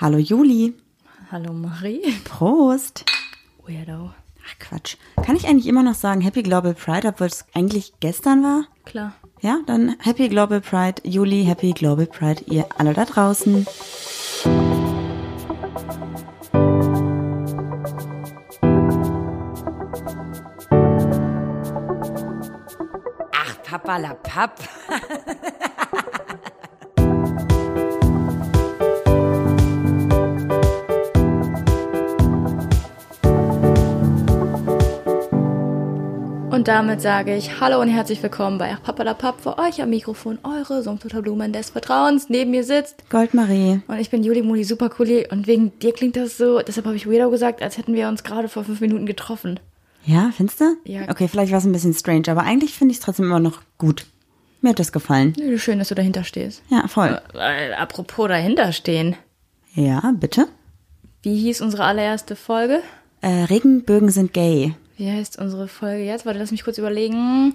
Hallo Juli. Hallo Marie. Prost. Weirdo. Ach Quatsch. Kann ich eigentlich immer noch sagen Happy Global Pride, obwohl es eigentlich gestern war? Klar. Ja, dann Happy Global Pride, Juli, Happy Global Pride, ihr alle da draußen. Ach, Papa la Papp. Und damit sage ich Hallo und herzlich willkommen bei Ach Papa la Papp. Für euch am Mikrofon eure Sumpfblumen des Vertrauens. Neben mir sitzt Goldmarie. und ich bin Juli Muli Supercooli und wegen dir klingt das so, deshalb habe ich Weirdo gesagt, als hätten wir uns gerade vor fünf Minuten getroffen. Ja, findest du? Ja. Okay, vielleicht war es ein bisschen strange, aber eigentlich finde ich es trotzdem immer noch gut. Mir hat das gefallen. Schön, dass du dahinter stehst. Ja, voll. Äh, apropos dahinter stehen. Ja, bitte. Wie hieß unsere allererste Folge? Äh, Regenbögen sind gay. Wie heißt unsere Folge jetzt? Warte, lass mich kurz überlegen.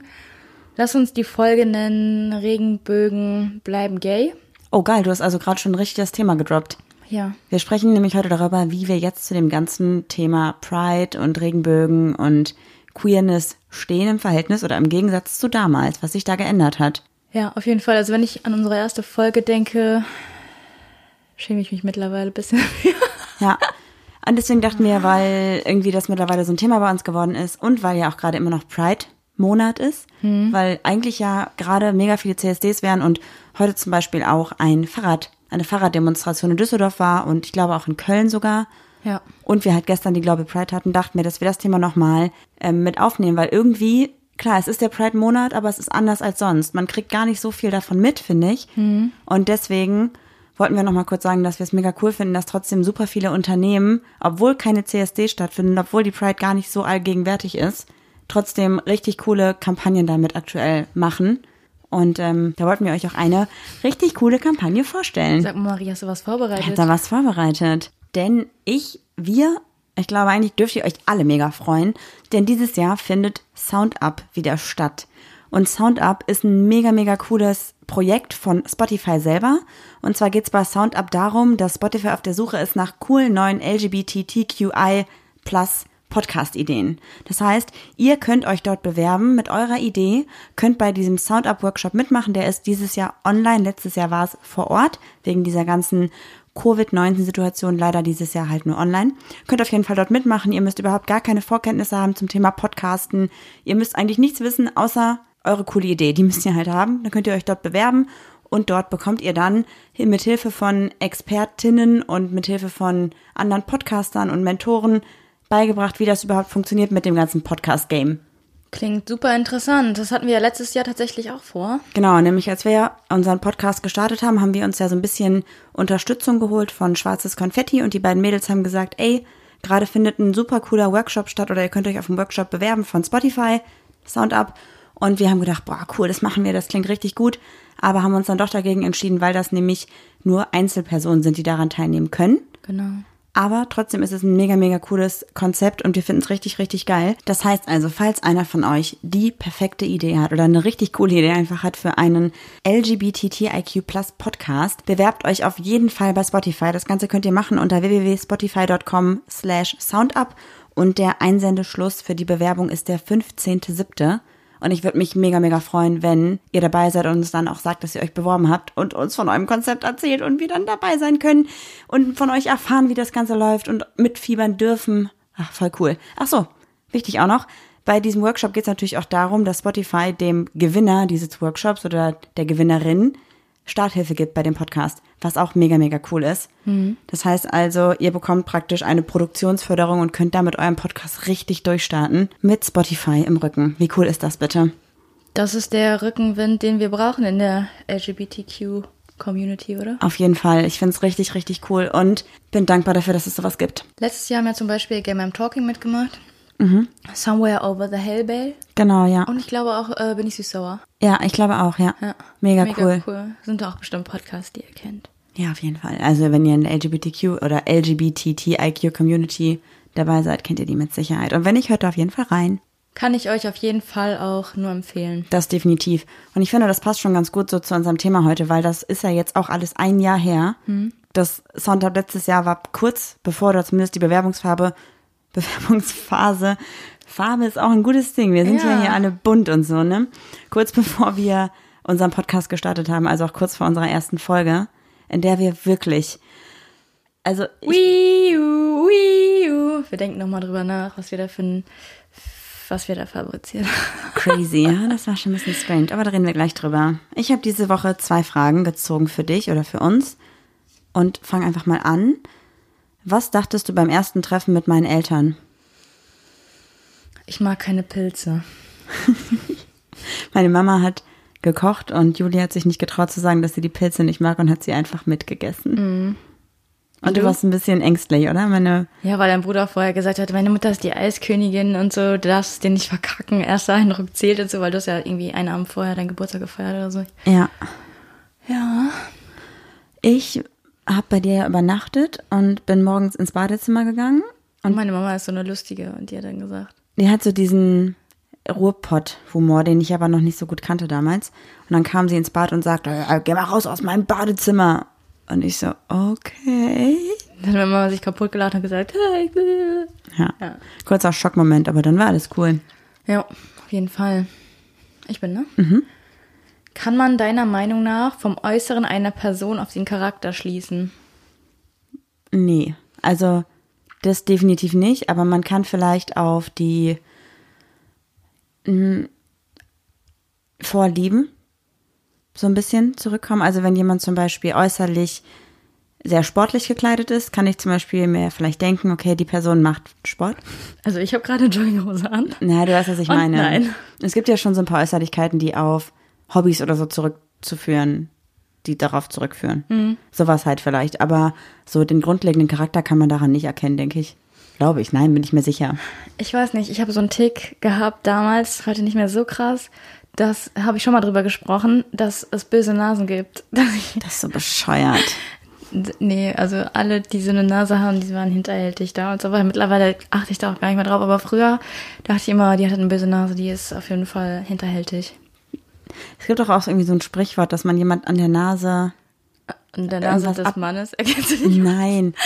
Lass uns die Folge nennen Regenbögen bleiben gay. Oh geil, du hast also gerade schon richtig das Thema gedroppt. Ja. Wir sprechen nämlich heute darüber, wie wir jetzt zu dem ganzen Thema Pride und Regenbögen und Queerness stehen im Verhältnis oder im Gegensatz zu damals, was sich da geändert hat. Ja, auf jeden Fall. Also wenn ich an unsere erste Folge denke, schäme ich mich mittlerweile ein bisschen. Ja. Und deswegen dachten wir, weil irgendwie das mittlerweile so ein Thema bei uns geworden ist und weil ja auch gerade immer noch Pride-Monat ist, weil eigentlich ja gerade mega viele CSDs wären und heute zum Beispiel auch ein Fahrrad, eine Fahrraddemonstration in Düsseldorf war und ich glaube auch in Köln sogar. Ja. Und wir halt gestern die Global Pride hatten, dachten wir, dass wir das Thema nochmal ähm, mit aufnehmen, weil irgendwie, klar, es ist der Pride-Monat, aber es ist anders als sonst. Man kriegt gar nicht so viel davon mit, finde ich. Und deswegen wollten wir nochmal kurz sagen, dass wir es mega cool finden, dass trotzdem super viele Unternehmen, obwohl keine CSD stattfinden, obwohl die Pride gar nicht so allgegenwärtig ist, trotzdem richtig coole Kampagnen damit aktuell machen. Und ähm, da wollten wir euch auch eine richtig coole Kampagne vorstellen. Sag mal, Marie, hast du was Ich habe vorbereitet? da was vorbereitet. Denn ich, wir, ich glaube eigentlich dürft ihr euch alle mega freuen, denn dieses Jahr findet SoundUp wieder statt. Und SoundUp ist ein mega, mega cooles Projekt von Spotify selber. Und zwar geht es bei SoundUp darum, dass Spotify auf der Suche ist nach coolen neuen LGBTQI plus Podcast-Ideen. Das heißt, ihr könnt euch dort bewerben mit eurer Idee, könnt bei diesem Sound-Up-Workshop mitmachen. Der ist dieses Jahr online, letztes Jahr war es vor Ort, wegen dieser ganzen Covid-19-Situation leider dieses Jahr halt nur online. Könnt auf jeden Fall dort mitmachen. Ihr müsst überhaupt gar keine Vorkenntnisse haben zum Thema Podcasten. Ihr müsst eigentlich nichts wissen, außer eure coole Idee. Die müsst ihr halt haben. Dann könnt ihr euch dort bewerben und dort bekommt ihr dann mit Hilfe von Expertinnen und mit Hilfe von anderen Podcastern und Mentoren beigebracht, wie das überhaupt funktioniert mit dem ganzen Podcast-Game. Klingt super interessant. Das hatten wir ja letztes Jahr tatsächlich auch vor. Genau, nämlich als wir unseren Podcast gestartet haben, haben wir uns ja so ein bisschen Unterstützung geholt von Schwarzes Konfetti und die beiden Mädels haben gesagt, ey, gerade findet ein super cooler Workshop statt oder ihr könnt euch auf einen Workshop bewerben von Spotify, SoundUp. Und wir haben gedacht, boah, cool, das machen wir, das klingt richtig gut. Aber haben uns dann doch dagegen entschieden, weil das nämlich nur Einzelpersonen sind, die daran teilnehmen können. Genau. Aber trotzdem ist es ein mega, mega cooles Konzept und wir finden es richtig, richtig geil. Das heißt also, falls einer von euch die perfekte Idee hat oder eine richtig coole Idee einfach hat für einen LGBTIQ Plus Podcast, bewerbt euch auf jeden Fall bei Spotify. Das Ganze könnt ihr machen unter www.spotify.com slash soundup und der Einsendeschluss für die Bewerbung ist der 15.07. Und ich würde mich mega, mega freuen, wenn ihr dabei seid und uns dann auch sagt, dass ihr euch beworben habt und uns von eurem Konzept erzählt und wir dann dabei sein können und von euch erfahren, wie das Ganze läuft und mitfiebern dürfen. Ach, voll cool. Ach so, wichtig auch noch. Bei diesem Workshop geht es natürlich auch darum, dass Spotify dem Gewinner dieses Workshops oder der Gewinnerin Starthilfe gibt bei dem Podcast, was auch mega, mega cool ist. Das heißt also, ihr bekommt praktisch eine Produktionsförderung und könnt damit euren Podcast richtig durchstarten mit Spotify im Rücken. Wie cool ist das bitte? Das ist der Rückenwind, den wir brauchen in der LGBTQ-Community, oder? Auf jeden Fall. Ich finde es richtig, richtig cool und bin dankbar dafür, dass es sowas gibt. Letztes Jahr haben wir zum Beispiel Game I'm Talking mitgemacht. Somewhere Over the Hellbale. Genau, ja. Und ich glaube auch äh, Bin ich süß sauer. Ja, ich glaube auch, ja. Ja. Mega, Mega cool. cool. Sind da auch bestimmt Podcasts, die ihr kennt. Ja, auf jeden Fall. Also wenn ihr in der LGBTQ oder LGBTIQ Community dabei seid, kennt ihr die mit Sicherheit. Und wenn nicht, hört da auf jeden Fall rein. Kann ich euch auf jeden Fall auch nur empfehlen. Das definitiv. Und ich finde, das passt schon ganz gut so zu unserem Thema heute, weil das ist ja jetzt auch alles ein Jahr her. das Sonntag letztes Jahr war kurz bevor oder zumindest die Bewerbungsfarbe, Bewerbungsphase. Farbe ist auch ein gutes Ding. Wir sind ja, Ja. hier alle bunt und so, ne? Kurz bevor wir unseren Podcast gestartet haben, also auch kurz vor unserer ersten Folge, in der wir wirklich, also ich, Wii U, Wii U. Wir denken nochmal drüber nach, was wir da ein, was wir da fabriziert haben. crazy, ja, das war schon ein bisschen strange, aber da reden wir gleich drüber. Ich habe diese Woche zwei Fragen gezogen für dich oder für uns und fang einfach mal an. Was dachtest du beim ersten Treffen mit meinen Eltern? Ich mag keine Pilze. Meine Mama hat gekocht und Julia hat sich nicht getraut zu sagen, dass sie die Pilze nicht mag und hat sie einfach mitgegessen. Und du du? warst ein bisschen ängstlich, oder? Meine, Ja, weil dein Bruder vorher gesagt hat, meine Mutter ist die Eiskönigin und so, du darfst den nicht verkacken, erster Eindruck zählt und so, weil du hast ja irgendwie einen Abend vorher deinen Geburtstag gefeiert oder so. ja. Ja. Ich habe bei dir ja übernachtet und bin morgens ins Badezimmer gegangen. Und meine Mama ist so eine lustige und die hat dann gesagt, Die hat so diesen Ruhrpott-Humor, den ich aber noch nicht so gut kannte damals. Und dann kam sie ins Bad und sagte, "Ja, geh mal raus aus meinem Badezimmer. Und ich so, okay. dann hat Mama sich kaputt gelacht und gesagt, hey. Ja. Ja. Kurzer Schockmoment, aber dann war alles cool. Ja, auf jeden Fall. Ich bin, ne? Mhm. Kann man deiner Meinung nach vom Äußeren einer Person auf den Charakter schließen? Nee, also das definitiv nicht, aber man kann vielleicht auf die mh, Vorlieben so ein bisschen zurückkommen. Also wenn jemand zum Beispiel äußerlich sehr sportlich gekleidet ist, kann ich zum Beispiel mir vielleicht denken, okay, die Person macht Sport. Also ich habe gerade Jogginghose an. Na, du weißt, was ich Und meine. nein. Es gibt ja schon so ein paar Äußerlichkeiten, die auf Hobbys oder so zurückzuführen, die darauf zurückführen. Mhm. Sowas halt vielleicht. Aber so den grundlegenden Charakter kann man daran nicht erkennen, denke ich. Glaube ich. Nein, bin ich mir sicher. Ich weiß nicht, ich habe so einen Tick gehabt damals, heute nicht mehr so krass. Das habe ich schon mal drüber gesprochen, dass es böse Nasen gibt. Das ist so bescheuert. nee, also alle, die so eine Nase haben, die waren hinterhältig da und so. Aber mittlerweile achte ich da auch gar nicht mehr drauf. Aber früher dachte ich immer, die hat eine böse Nase, die ist auf jeden Fall hinterhältig. Es gibt doch auch irgendwie so ein Sprichwort, dass man jemand an der Nase. Und der Nase Irgendwas des ab- Mannes, nicht? Nein.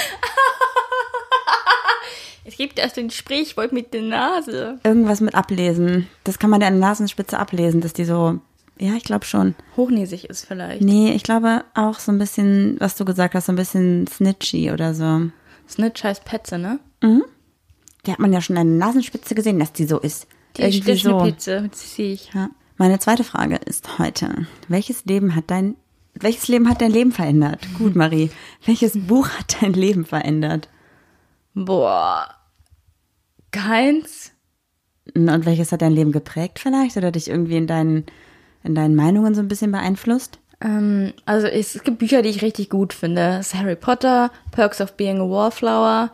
Es gibt erst ein Sprichwort mit der Nase. Irgendwas mit ablesen. Das kann man ja an der Nasenspitze ablesen, dass die so. Ja, ich glaube schon. Hochnäsig ist vielleicht. Nee, ich glaube auch so ein bisschen, was du gesagt hast, so ein bisschen snitchy oder so. Snitch heißt Petze, ne? Die hat man ja schon an der Nasenspitze gesehen, dass die so ist. Die Irgendwie ist so. das sehe ich. Ja. Meine zweite Frage ist heute: Welches Leben hat dein welches Leben hat dein Leben verändert? Gut, Marie. Welches Buch hat dein Leben verändert? Boah. Keins? Und welches hat dein Leben geprägt vielleicht oder dich irgendwie in deinen in deinen Meinungen so ein bisschen beeinflusst? Ähm, also es, es gibt Bücher, die ich richtig gut finde. Das Harry Potter, Perks of Being a Wallflower.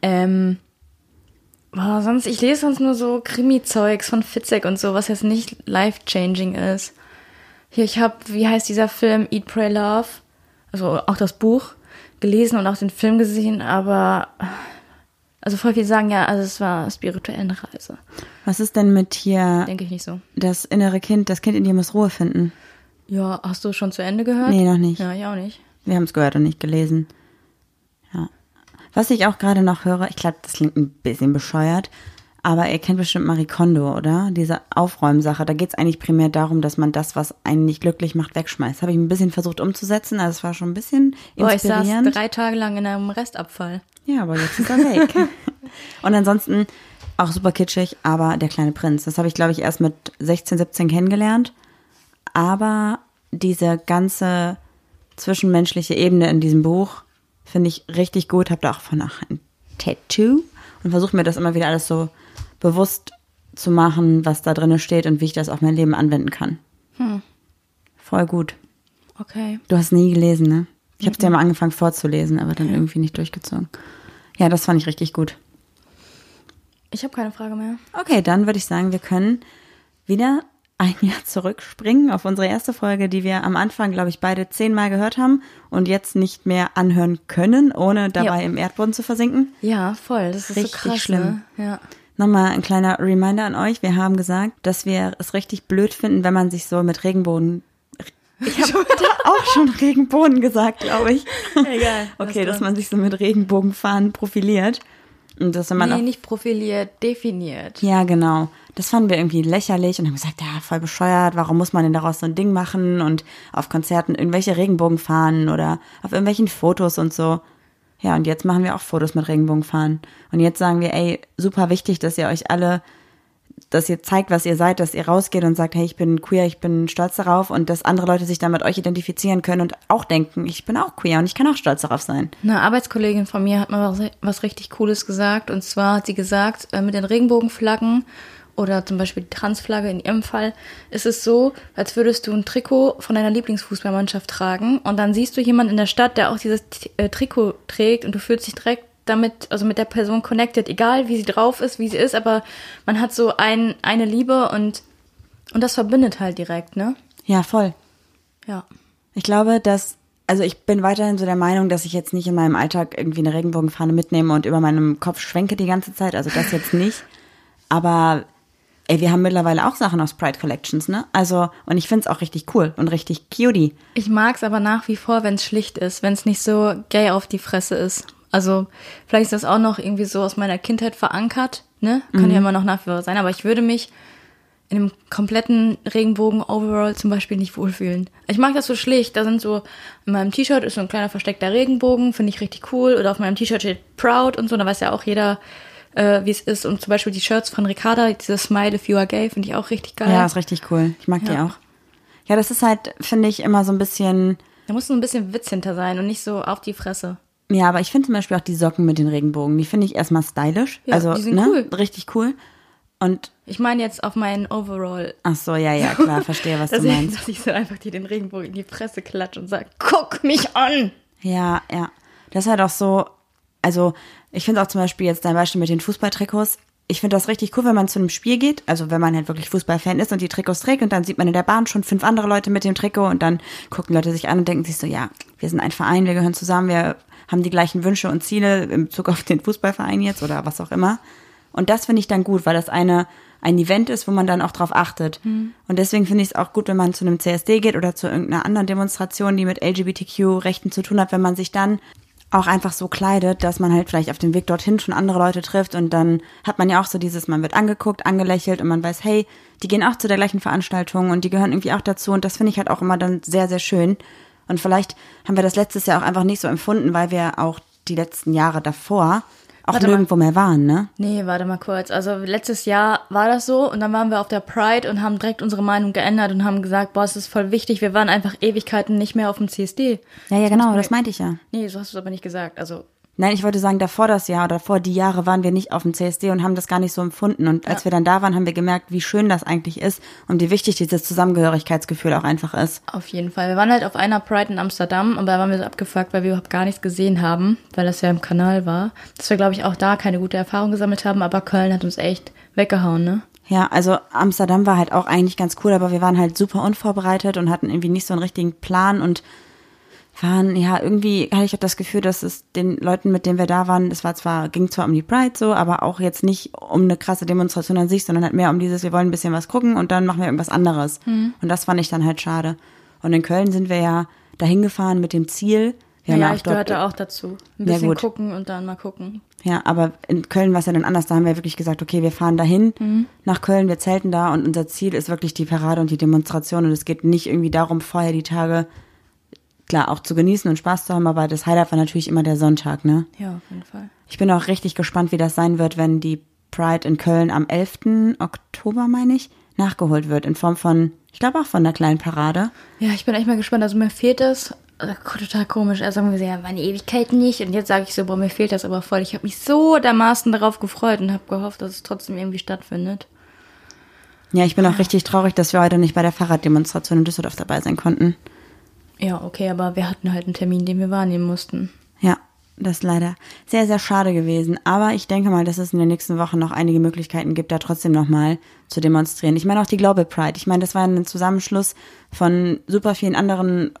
Ähm, boah, sonst, ich lese sonst nur so Krimi-Zeugs von Fitzek und so, was jetzt nicht life-changing ist. Hier, ich habe, wie heißt dieser Film, Eat, Pray, Love? Also auch das Buch gelesen und auch den Film gesehen, aber also voll viel sagen ja, also es war spirituell eine Reise. Was ist denn mit hier Denke ich nicht so. das innere Kind, das Kind in dir muss Ruhe finden? Ja, hast du schon zu Ende gehört? Nee, noch nicht. Ja, ich auch nicht. Wir haben es gehört und nicht gelesen. Was ich auch gerade noch höre, ich glaube, das klingt ein bisschen bescheuert, aber ihr kennt bestimmt Marie Kondo, oder? Diese Aufräumsache. Da geht es eigentlich primär darum, dass man das, was einen nicht glücklich macht, wegschmeißt. Habe ich ein bisschen versucht umzusetzen. Also es war schon ein bisschen Boah, ich saß inspirierend. drei Tage lang in einem Restabfall. Ja, aber jetzt ist er weg. und ansonsten auch super kitschig, aber der kleine Prinz. Das habe ich, glaube ich, erst mit 16, 17 kennengelernt. Aber diese ganze zwischenmenschliche Ebene in diesem Buch finde ich richtig gut. Habe da auch von auch ein Tattoo und versuche mir das immer wieder alles so bewusst zu machen, was da drin steht und wie ich das auf mein Leben anwenden kann. Voll gut. Okay. Du hast nie gelesen, ne? Ich habe es dir mal angefangen vorzulesen, aber dann irgendwie nicht durchgezogen. Ja, das fand ich richtig gut. Ich habe keine Frage mehr. Okay, dann würde ich sagen, wir können wieder ein Jahr zurückspringen auf unsere erste Folge, die wir am Anfang, glaube ich, beide zehnmal gehört haben und jetzt nicht mehr anhören können, ohne dabei Ja. im Erdboden zu versinken. Ja, voll. Das ist Richtig so krass. schlimm. Ne? Ja. Nochmal ein kleiner Reminder an euch. Wir haben gesagt, dass wir es richtig blöd finden, wenn man sich so mit Regenbogen, Ich habe auch schon Regenbogen gesagt, glaube ich. Egal. Okay, dass man sich so mit Regenbogenfahnen profiliert. Und dass man Nee, nicht profiliert, definiert. Ja, genau. Das fanden wir irgendwie lächerlich und haben gesagt, ja, voll bescheuert, warum muss man denn daraus so ein Ding machen und auf Konzerten irgendwelche Regenbogenfahnen oder auf irgendwelchen Fotos und so. Ja, und jetzt machen wir auch Fotos mit Regenbogenfahnen. Und jetzt sagen wir, ey, super wichtig, dass ihr euch alle, dass ihr zeigt, was ihr seid, dass ihr rausgeht und sagt, hey, ich bin queer, ich bin stolz darauf und dass andere Leute sich dann mit euch identifizieren können und auch denken, ich bin auch queer und ich kann auch stolz darauf sein. Eine Arbeitskollegin von mir hat mal was, was richtig Cooles gesagt. Und zwar hat sie gesagt, äh, mit den Regenbogenflaggen oder zum Beispiel die Transflagge in ihrem Fall, ist es so, als würdest du ein Trikot von deiner Lieblingsfußballmannschaft tragen und dann siehst du jemanden in der Stadt, der auch dieses äh, Trikot trägt und du fühlst dich direkt damit, also mit der Person connected, egal wie sie drauf ist, wie sie ist, aber man hat so ein, eine Liebe und, und das verbindet halt direkt, ne? Ja, voll. Ja. Ich glaube, dass, also ich bin weiterhin so der Meinung, dass ich jetzt nicht in meinem Alltag irgendwie eine Regenbogenfahne mitnehme und über meinem Kopf schwenke die ganze Zeit. Also das jetzt nicht. Aber ey, wir haben mittlerweile auch Sachen aus Pride Collections, ne? Also, und ich find's auch richtig cool und richtig cutie. Ich mag's aber nach wie vor, wenn es schlicht ist, wenn es nicht so gay auf die Fresse ist. Also vielleicht ist das auch noch irgendwie so aus meiner Kindheit verankert, ne? Kann ja immer noch nach wie vor sein, aber ich würde mich in einem kompletten Regenbogen-Overall zum Beispiel nicht wohlfühlen. Ich mag das so schlicht. Da sind so, in meinem T-Shirt ist so ein kleiner versteckter Regenbogen, finde ich richtig cool. Oder auf meinem T-Shirt steht Proud und so, da weiß ja auch jeder, äh, wie es ist. Und zum Beispiel die Shirts von Ricarda, dieses Smile if you are gay, finde ich auch richtig geil. Ja, ist richtig cool. Ich mag die Ja. auch. Ja, das ist halt, finde ich, immer so ein bisschen, Da muss so ein bisschen Witz hinter sein und nicht so auf die Fresse. ja, aber ich finde zum Beispiel auch die Socken mit den Regenbogen, die finde ich erstmal stylisch. Ja, also, die sind ne? cool. Richtig cool. Und, Ich meine jetzt auf meinen Overall. ach so, ja, ja, klar, verstehe, was du Dass ich, meinst. dass ich so einfach dir den Regenbogen in die Fresse klatsche und sag, guck mich an! Ja, ja. Das ist halt auch so, also ich finde auch zum Beispiel jetzt dein Beispiel mit den Fußballtrikots. Ich finde das richtig cool, wenn man zu einem Spiel geht, also wenn man halt wirklich Fußballfan ist und die Trikots trägt und dann sieht man in der Bahn schon fünf andere Leute mit dem Trikot und dann gucken Leute sich an und denken sich so, ja, wir sind ein Verein, wir gehören zusammen, wir haben die gleichen Wünsche und Ziele im Bezug auf den Fußballverein jetzt oder was auch immer. Und das finde ich dann gut, weil das eine ein Event ist, wo man dann auch drauf achtet. Und deswegen finde ich es auch gut, wenn man zu einem CSD geht oder zu irgendeiner anderen Demonstration, die mit LGBTQ-Rechten zu tun hat, wenn man sich dann auch einfach so kleidet, dass man halt vielleicht auf dem Weg dorthin schon andere Leute trifft und dann hat man ja auch so dieses, man wird angeguckt, angelächelt und man weiß, hey, die gehen auch zu der gleichen Veranstaltung und die gehören irgendwie auch dazu und das finde ich halt auch immer dann sehr, sehr schön. Und vielleicht haben wir das letztes Jahr auch einfach nicht so empfunden, weil wir auch die letzten Jahre davor auch Warte mal. nirgendwo mehr waren, ne? Nee, warte mal kurz. Also letztes Jahr war das so und dann waren wir auf der Pride und haben direkt unsere Meinung geändert und haben gesagt, boah, es ist voll wichtig, wir waren einfach Ewigkeiten nicht mehr auf dem CSD. Ja, ja, genau, das meinte ich ja. Nee, so hast du es aber nicht gesagt. Also Nein, ich wollte sagen, davor das Jahr oder vor die Jahre waren wir nicht auf dem CSD und haben das gar nicht so empfunden. Und als wir dann da waren, haben wir gemerkt, wie schön das eigentlich ist und wie wichtig dieses Zusammengehörigkeitsgefühl auch einfach ist. auf jeden Fall. Wir waren halt auf einer Pride in Amsterdam und da waren wir so abgefuckt, weil wir überhaupt gar nichts gesehen haben, weil das ja im Kanal war. Dass wir, glaube ich, auch da keine gute Erfahrung gesammelt haben, aber Köln hat uns echt weggehauen, ne? Ja, also Amsterdam war halt auch eigentlich ganz cool, aber wir waren halt super unvorbereitet und hatten irgendwie nicht so einen richtigen Plan und waren, ja, irgendwie hatte ich auch das Gefühl, dass es den Leuten, mit denen wir da waren, es war zwar, ging zwar um die Pride so, aber auch jetzt nicht um eine krasse Demonstration an sich, sondern halt mehr um dieses, wir wollen ein bisschen was gucken und dann machen wir irgendwas anderes. Und das fand ich dann halt schade. Und in Köln sind wir ja dahin gefahren mit dem Ziel. Wir ja, auch ich gehörte auch dazu. Ein Ja, bisschen gut. gucken und dann mal gucken. Ja, aber in Köln war es ja dann anders. Da haben wir wirklich gesagt, okay, wir fahren dahin nach Köln, wir zelten da und unser Ziel ist wirklich die Parade und die Demonstration. Und es geht nicht irgendwie darum, vorher die Tage klar auch zu genießen und Spaß zu haben, aber das Highlight war natürlich immer der Sonntag, ne? Ja, auf jeden Fall. Ich bin auch richtig gespannt, wie das sein wird, wenn die Pride in Köln am 11. Oktober, meine ich, nachgeholt wird in Form von, ich glaube auch von einer kleinen Parade. Ja, ich bin echt mal gespannt. Also mir fehlt das also, total komisch. Erst sagen wir so, ja, meine Ewigkeit nicht. Und jetzt sage ich so, boah, mir fehlt das aber voll. Ich habe mich so dermaßen darauf gefreut und habe gehofft, dass es trotzdem irgendwie stattfindet. Ja, ich bin auch richtig traurig, dass wir heute nicht bei der Fahrraddemonstration in Düsseldorf dabei sein konnten. Ja, okay, aber wir hatten halt einen Termin, den wir wahrnehmen mussten. Ja, das ist leider sehr, sehr schade gewesen. Aber ich denke mal, dass es in den nächsten Wochen noch einige Möglichkeiten gibt, da trotzdem nochmal zu demonstrieren. Ich meine auch die Global Pride. Ich meine, das war ein Zusammenschluss von super vielen anderen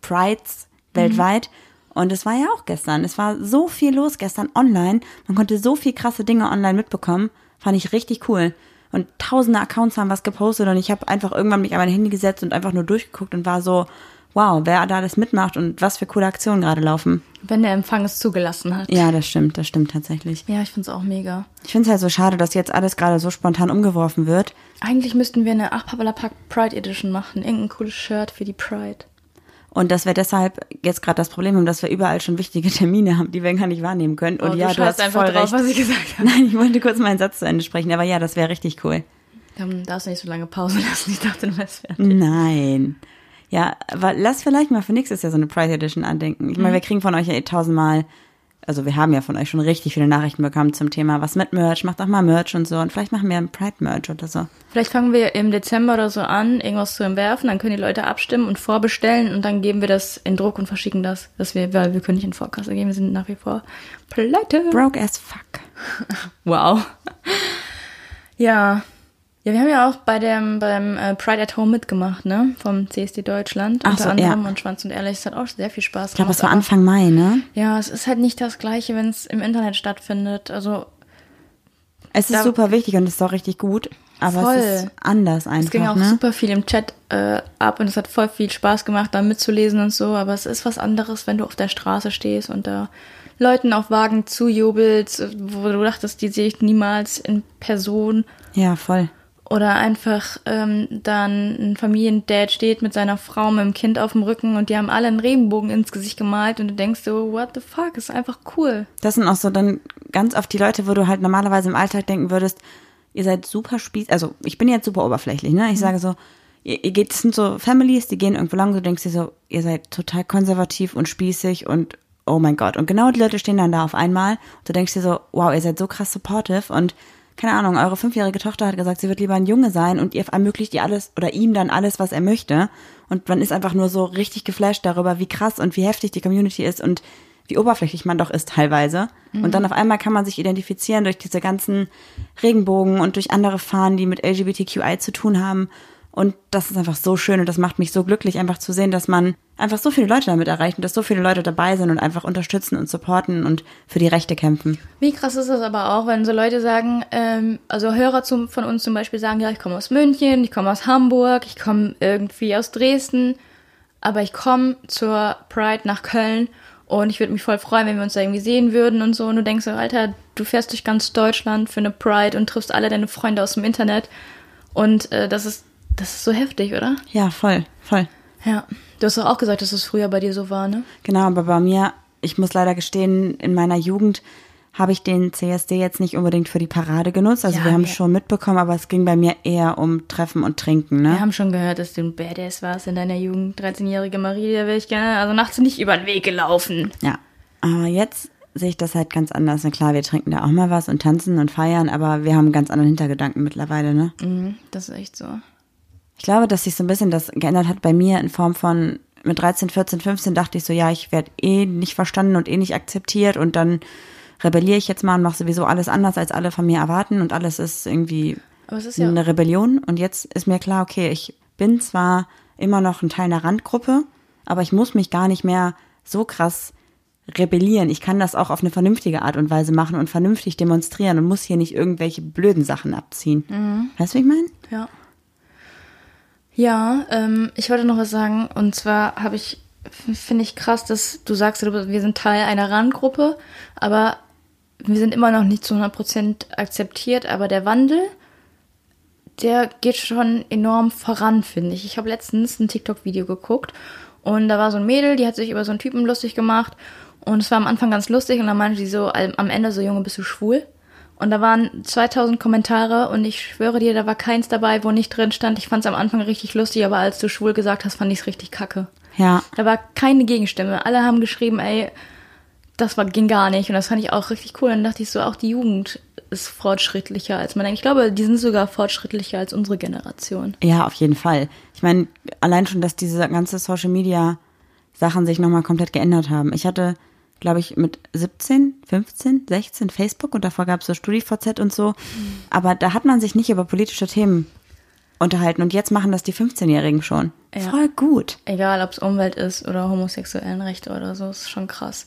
Prides weltweit. Und es war ja auch gestern. Es war so viel los gestern online. Man konnte so viel krasse Dinge online mitbekommen. Fand ich richtig cool. und tausende Accounts haben was gepostet und ich habe einfach irgendwann mich an mein Handy gesetzt und einfach nur durchgeguckt und war so, wow, wer da alles mitmacht und was für coole Aktionen gerade laufen. Wenn der Empfang es zugelassen hat. Ja, das stimmt, das stimmt tatsächlich. Ja, ich find's auch mega. Ich finde es halt so schade, dass jetzt alles gerade so spontan umgeworfen wird. Eigentlich müssten wir eine Ach Papalapap Pride Edition machen. Irgendein cooles Shirt für die Pride. Und dass wir deshalb jetzt gerade das Problem haben, dass wir überall schon wichtige Termine haben, die wir gar nicht wahrnehmen können. Und Oh, ja, du du hast einfach voll drauf, recht. was ich gesagt habe. Nein, ich wollte kurz meinen Satz zu Ende sprechen, aber ja, das wäre richtig cool. Dann darfst du nicht so lange Pause lassen. Ich dachte, du wärst fertig. Nein. Ja, aber lass vielleicht mal für nächstes Jahr so eine Pride Edition andenken. Ich meine, wir kriegen von euch ja eh tausendmal, also wir haben ja von euch schon richtig viele Nachrichten bekommen zum Thema, was mit Merch, macht doch mal Merch und so. Und vielleicht machen wir ein Pride-Merch oder so. Vielleicht fangen wir im Dezember oder so an, irgendwas zu entwerfen. Dann können die Leute abstimmen und vorbestellen. Und dann geben wir das in Druck und verschicken das. Dass wir, weil wir können nicht in Vorkasse gehen. Wir sind nach wie vor pleite. Broke as fuck. Wow. Ja. Ja, wir haben ja auch bei dem beim äh, Pride at Home mitgemacht, ne? Vom CSD Deutschland Ach unter so, anderem ja. und Schwanz und Ehrlich. Es hat auch sehr viel Spaß Ich glaube, gemacht. es war Anfang Mai, ne? Ja, es ist halt nicht das Gleiche, wenn es im Internet stattfindet. Also Es ist super wichtig und es ist auch richtig gut, aber Voll. es ist anders einfach, es ging auch ne? super viel im Chat äh, ab und es hat voll viel Spaß gemacht, da mitzulesen und so. Aber es ist was anderes, wenn du auf der Straße stehst und da Leuten auf Wagen zujubelst, wo du dachtest, die sehe ich niemals in Person. Ja, voll. Oder einfach ähm, dann ein Familiendad steht mit seiner Frau, mit dem Kind auf dem Rücken und die haben alle einen Regenbogen ins Gesicht gemalt und du denkst so, what the fuck, ist einfach cool. Das sind auch so dann ganz oft die Leute, wo du halt normalerweise im Alltag denken würdest, ihr seid super spieß, also ich bin jetzt super oberflächlich, ne? Ich sage so, ihr, ihr geht, das sind so Families, die gehen irgendwo lang, du denkst dir so, ihr seid total konservativ und spießig und oh mein Gott. Und genau die Leute stehen dann da auf einmal und du denkst dir so, wow, ihr seid so krass supportive und keine Ahnung, eure fünfjährige Tochter hat gesagt, sie wird lieber ein Junge sein und ihr ermöglicht ihr alles oder ihm dann alles, was er möchte. Und man ist einfach nur so richtig geflasht darüber, wie krass und wie heftig die Community ist und wie oberflächlich man doch ist teilweise. Und dann auf einmal kann man sich identifizieren durch diese ganzen Regenbogen und durch andere Fahnen, die mit LGBTQI zu tun haben. Und das ist einfach so schön und das macht mich so glücklich, einfach zu sehen, dass man einfach so viele Leute damit erreicht und dass so viele Leute dabei sind und einfach unterstützen und supporten und für die Rechte kämpfen. Wie krass ist das aber auch, wenn so Leute sagen, ähm, also Hörer zum, von uns zum Beispiel sagen, ja, ich komme aus München, ich komme aus Hamburg, ich komme irgendwie aus Dresden, aber ich komme zur Pride nach Köln und ich würde mich voll freuen, wenn wir uns da irgendwie sehen würden und so. Und du denkst so, Alter, du fährst durch ganz Deutschland für eine Pride und triffst alle deine Freunde aus dem Internet. Und äh, das ist, das ist so heftig, oder? Ja, voll, voll. Ja. Du hast doch auch gesagt, dass es früher bei dir so war, ne? Genau, aber bei mir, ich muss leider gestehen, in meiner Jugend habe ich den CSD jetzt nicht unbedingt für die Parade genutzt. Also Ja, wir haben wir- schon mitbekommen, aber es ging bei mir eher um Treffen und Trinken, ne? Wir haben schon gehört, dass du ein Badass warst in deiner Jugend. 13-jährige Marie, der wäre ich gerne, also nachts nicht über den Weg gelaufen. Ja. Aber jetzt sehe ich das halt ganz anders. Na klar, wir trinken da auch mal was und tanzen und feiern, aber wir haben einen ganz anderen Hintergedanken mittlerweile, ne? Mhm, das ist echt so. Ich glaube, dass sich so ein bisschen das geändert hat bei mir in Form von mit 13, 14, 15 dachte ich so, ja, ich werde eh nicht verstanden und eh nicht akzeptiert und dann rebelliere ich jetzt mal und mache sowieso alles anders, als alle von mir erwarten und alles ist irgendwie ist ja- eine Rebellion und jetzt ist mir klar, okay, ich bin zwar immer noch ein Teil einer Randgruppe, aber ich muss mich gar nicht mehr so krass rebellieren. Ich kann das auch auf eine vernünftige Art und Weise machen und vernünftig demonstrieren und muss hier nicht irgendwelche blöden Sachen abziehen. Mhm. Weißt du, wie ich meine? Ja. Ja, ähm, ich wollte noch was sagen. Und zwar habe ich, finde ich krass, dass du sagst, wir sind Teil einer Randgruppe, aber wir sind immer noch nicht zu 100% akzeptiert. Aber der Wandel, der geht schon enorm voran, finde ich. Ich habe letztens ein TikTok-Video geguckt und da war so ein Mädel, die hat sich über so einen Typen lustig gemacht und es war am Anfang ganz lustig und dann meinte sie so am Ende so, Junge, bist du schwul? Und da waren 2000 Kommentare und ich schwöre dir, da war keins dabei, wo nicht drin stand, ich fand es am Anfang richtig lustig, aber als du schwul gesagt hast, fand ich es richtig kacke. Ja. Da war keine Gegenstimme. Alle haben geschrieben, ey, das war, ging gar nicht. Und das fand ich auch richtig cool. Und dann dachte ich so, auch die Jugend ist fortschrittlicher als man denkt. Ich glaube, die sind sogar fortschrittlicher als unsere Generation. Ja, auf jeden Fall. Ich meine, allein schon, dass diese ganze Social Media Sachen sich nochmal komplett geändert haben. Ich hatte, glaube ich, mit 17, 15, 16 Facebook und davor gab es so StudiVZ und so. Aber da hat man sich nicht über politische Themen unterhalten und jetzt machen das die 15-Jährigen schon. Ja. Voll gut. Egal, ob es Umwelt ist oder homosexuellen Rechte oder so, ist schon krass.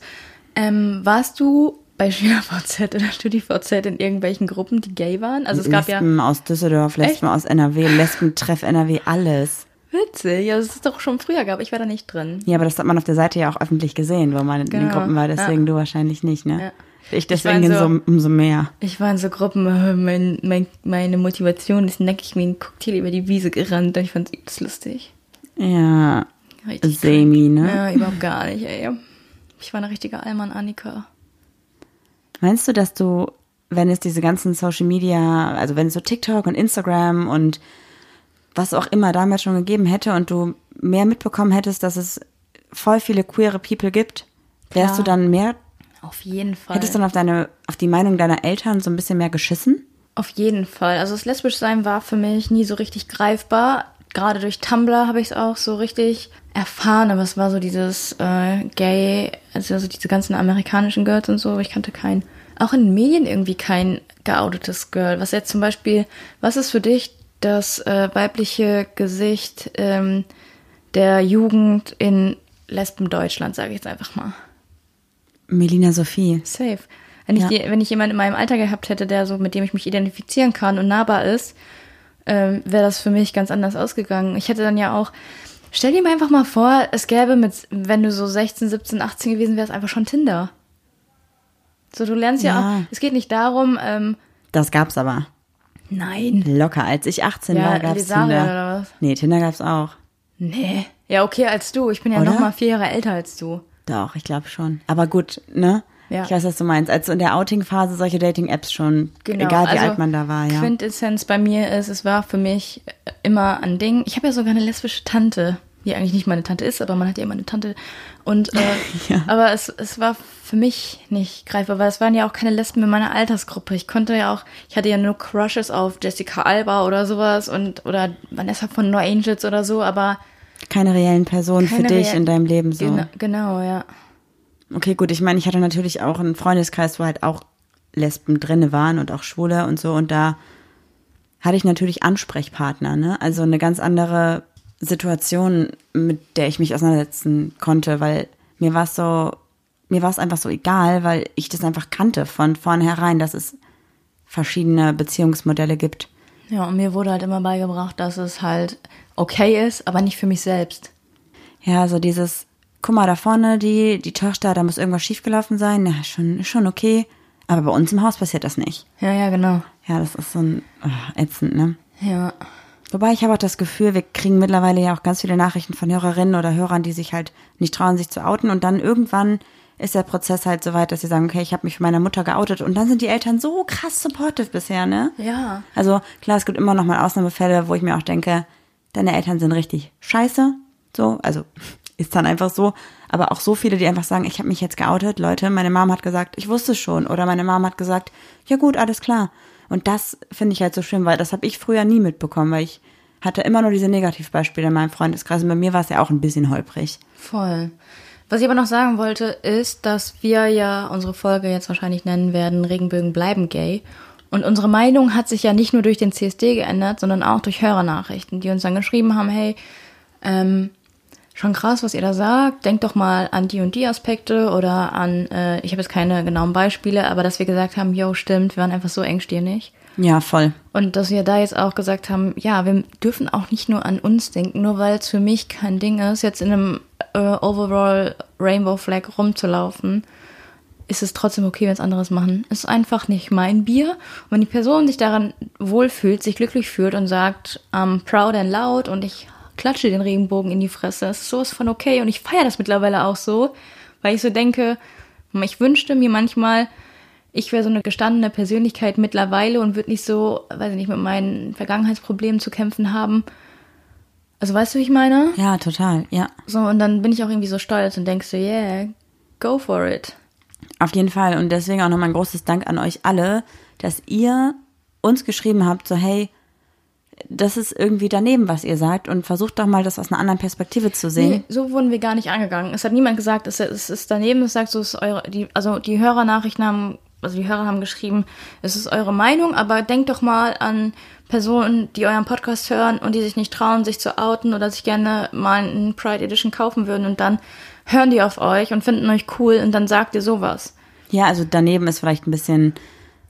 Ähm, warst du bei SchülerVZ oder StudiVZ in irgendwelchen Gruppen, die gay waren. Also es gab ja Lesben aus Düsseldorf, Lesben aus NRW, Lesben-Treff NRW, alles. Witzig, ja, das ist doch schon früher gab. Ich war da nicht drin. Ja, aber das hat man auf der Seite ja auch öffentlich gesehen, wo man in den Genau, Gruppen war, deswegen ja. du wahrscheinlich nicht, ne? Ja. Ich deswegen in so, so- umso mehr. Ich war in so Gruppen, äh, mein, mein, meine Motivation ist nackig wie ein Cocktail über die Wiese gerannt und ich fand es lustig. Ja, Richtig semi, ne? Ja, überhaupt gar nicht, ey. Ich war eine richtige Allmann Annika. Meinst du, dass du, wenn es diese ganzen Social Media, also wenn es so TikTok und Instagram und was auch immer damals schon gegeben hätte und du mehr mitbekommen hättest, dass es voll viele queere People gibt, wärst Klar. du dann mehr, Auf jeden Fall. hättest du dann auf deine, auf die Meinung deiner Eltern so ein bisschen mehr geschissen? Auf jeden Fall. Also das Lesbischsein war für mich nie so richtig greifbar. Gerade durch Tumblr habe ich es auch so richtig erfahren, aber es war so dieses äh, Gay, also so diese ganzen amerikanischen Girls und so. Ich kannte keinen. Auch in den Medien irgendwie kein geoutetes Girl. Was jetzt zum Beispiel, was ist für dich das äh, weibliche Gesicht ähm, der Jugend in Lesben-Deutschland, sage ich jetzt einfach mal? Melina Sophie. Safe. Wenn ich, Ja. die, wenn ich jemanden in meinem Alter gehabt hätte, der so, mit dem ich mich identifizieren kann und nahbar ist, ähm, wäre das für mich ganz anders ausgegangen. Ich hätte dann ja auch, stell dir mal einfach mal vor, es gäbe mit, wenn du so 16, 17, 18 gewesen wärst, einfach schon Tinder. So, du lernst ja, Ja. auch, es geht nicht darum, ähm, Das gab's aber. Nein. Locker. Als ich 18 Ja, war, gab's Lesarien Tinder. oder was? Nee, Tinder gab's auch. Nee. Ja, okay, als du. Ich bin ja Oder? noch mal vier Jahre älter als du. Doch, ich glaube schon. Aber gut, ne? Ja. Ich weiß, was du meinst. Als in der Outing-Phase solche Dating-Apps schon, egal wie also alt man da war, ja. Quintessenz bei mir ist, es war für mich immer ein Ding. Ich habe ja sogar eine lesbische Tante, die eigentlich nicht meine Tante ist, aber man hat ja immer eine Tante. Und äh, Ja. aber es, es war für mich nicht greifbar, weil es waren ja auch keine Lesben in meiner Altersgruppe. Ich konnte ja auch, ich hatte ja nur Crushes auf Jessica Alba oder sowas und oder Vanessa von No Angels oder so, aber Keine reellen Personen für keine dich real- in deinem Leben so. Genau, genau, ja. Okay, gut, ich meine, ich hatte natürlich auch einen Freundeskreis, wo halt auch Lesben drinne waren und auch Schwule und so und da hatte ich natürlich Ansprechpartner, ne? Also eine ganz andere Situation, mit der ich mich auseinandersetzen konnte, weil mir war es so, mir war es einfach so egal, weil ich das einfach kannte von vornherein, dass es verschiedene Beziehungsmodelle gibt. Ja, und mir wurde halt immer beigebracht, dass es halt okay ist, aber nicht für mich selbst. Ja, so dieses, guck mal, da vorne die, die Tochter, da muss irgendwas schiefgelaufen sein, ja, schon, schon okay. Aber bei uns im Haus passiert das nicht. Ja, ja, genau. Ja, das ist so ein oh, ätzend, ne? Ja. Wobei ich habe auch das Gefühl, wir kriegen mittlerweile ja auch ganz viele Nachrichten von Hörerinnen oder Hörern, die sich halt nicht trauen, sich zu outen. Und dann irgendwann ist der Prozess halt so weit, dass sie sagen, okay, ich habe mich von meiner Mutter geoutet. Und dann sind die Eltern so krass supportive bisher, ne? Ja. Also klar, es gibt immer noch mal Ausnahmefälle, wo ich mir auch denke, deine Eltern sind richtig scheiße. So, also ist dann einfach so. Aber auch so viele, die einfach sagen, ich habe mich jetzt geoutet. Leute, meine Mom hat gesagt, ich wusste es schon. Oder meine Mom hat gesagt, ja gut, alles klar. Und das finde ich halt so schlimm, weil das habe ich früher nie mitbekommen, weil ich hatte immer nur diese Negativbeispiele in meinem Freundeskreis. Und bei mir war es ja auch ein bisschen holprig. Voll. Was ich aber noch sagen wollte, ist, dass wir ja unsere Folge jetzt wahrscheinlich nennen werden, Regenbögen bleiben gay. Und unsere Meinung hat sich ja nicht nur durch den CSD geändert, sondern auch durch Hörernachrichten, die uns dann geschrieben haben, hey, ähm, schon krass, was ihr da sagt. Denkt doch mal an die und die Aspekte oder an, äh, ich habe jetzt keine genauen Beispiele, aber dass wir gesagt haben, yo, stimmt, wir waren einfach so engstirnig. Ja, voll. Und dass wir da jetzt auch gesagt haben, ja, wir dürfen auch nicht nur an uns denken, nur weil es für mich kein Ding ist, jetzt in einem äh, Overall Rainbow Flag rumzulaufen, ist es trotzdem okay, wenn es anderes machen. Ist einfach nicht mein Bier. Und wenn die Person sich daran wohlfühlt, sich glücklich fühlt und sagt, I'm proud and loud und ich klatsche den Regenbogen in die Fresse, ist sowas von okay. Und ich feiere das mittlerweile auch so, weil ich so denke, ich wünschte mir manchmal, ich wäre so eine gestandene Persönlichkeit mittlerweile und würde nicht so, weiß ich nicht, mit meinen Vergangenheitsproblemen zu kämpfen haben. Also weißt du, wie ich meine? Ja, total. Ja. So, und dann bin ich auch irgendwie so stolz und denkst so, yeah, go for it. Auf jeden Fall. Und deswegen auch nochmal ein großes Dank an euch alle, dass ihr uns geschrieben habt, so hey, das ist irgendwie daneben, was ihr sagt und versucht doch mal, das aus einer anderen Perspektive zu sehen. Nee, so wurden wir gar nicht angegangen. Es hat niemand gesagt, es, es ist daneben, es sagt so, es ist eure, die, also die Hörernachrichten haben, also die Hörer haben geschrieben, es ist eure Meinung, aber denkt doch mal an Personen, die euren Podcast hören und die sich nicht trauen, sich zu outen oder sich gerne mal einen Pride Edition kaufen würden und dann hören die auf euch und finden euch cool und dann sagt ihr sowas. Ja, also daneben ist vielleicht ein bisschen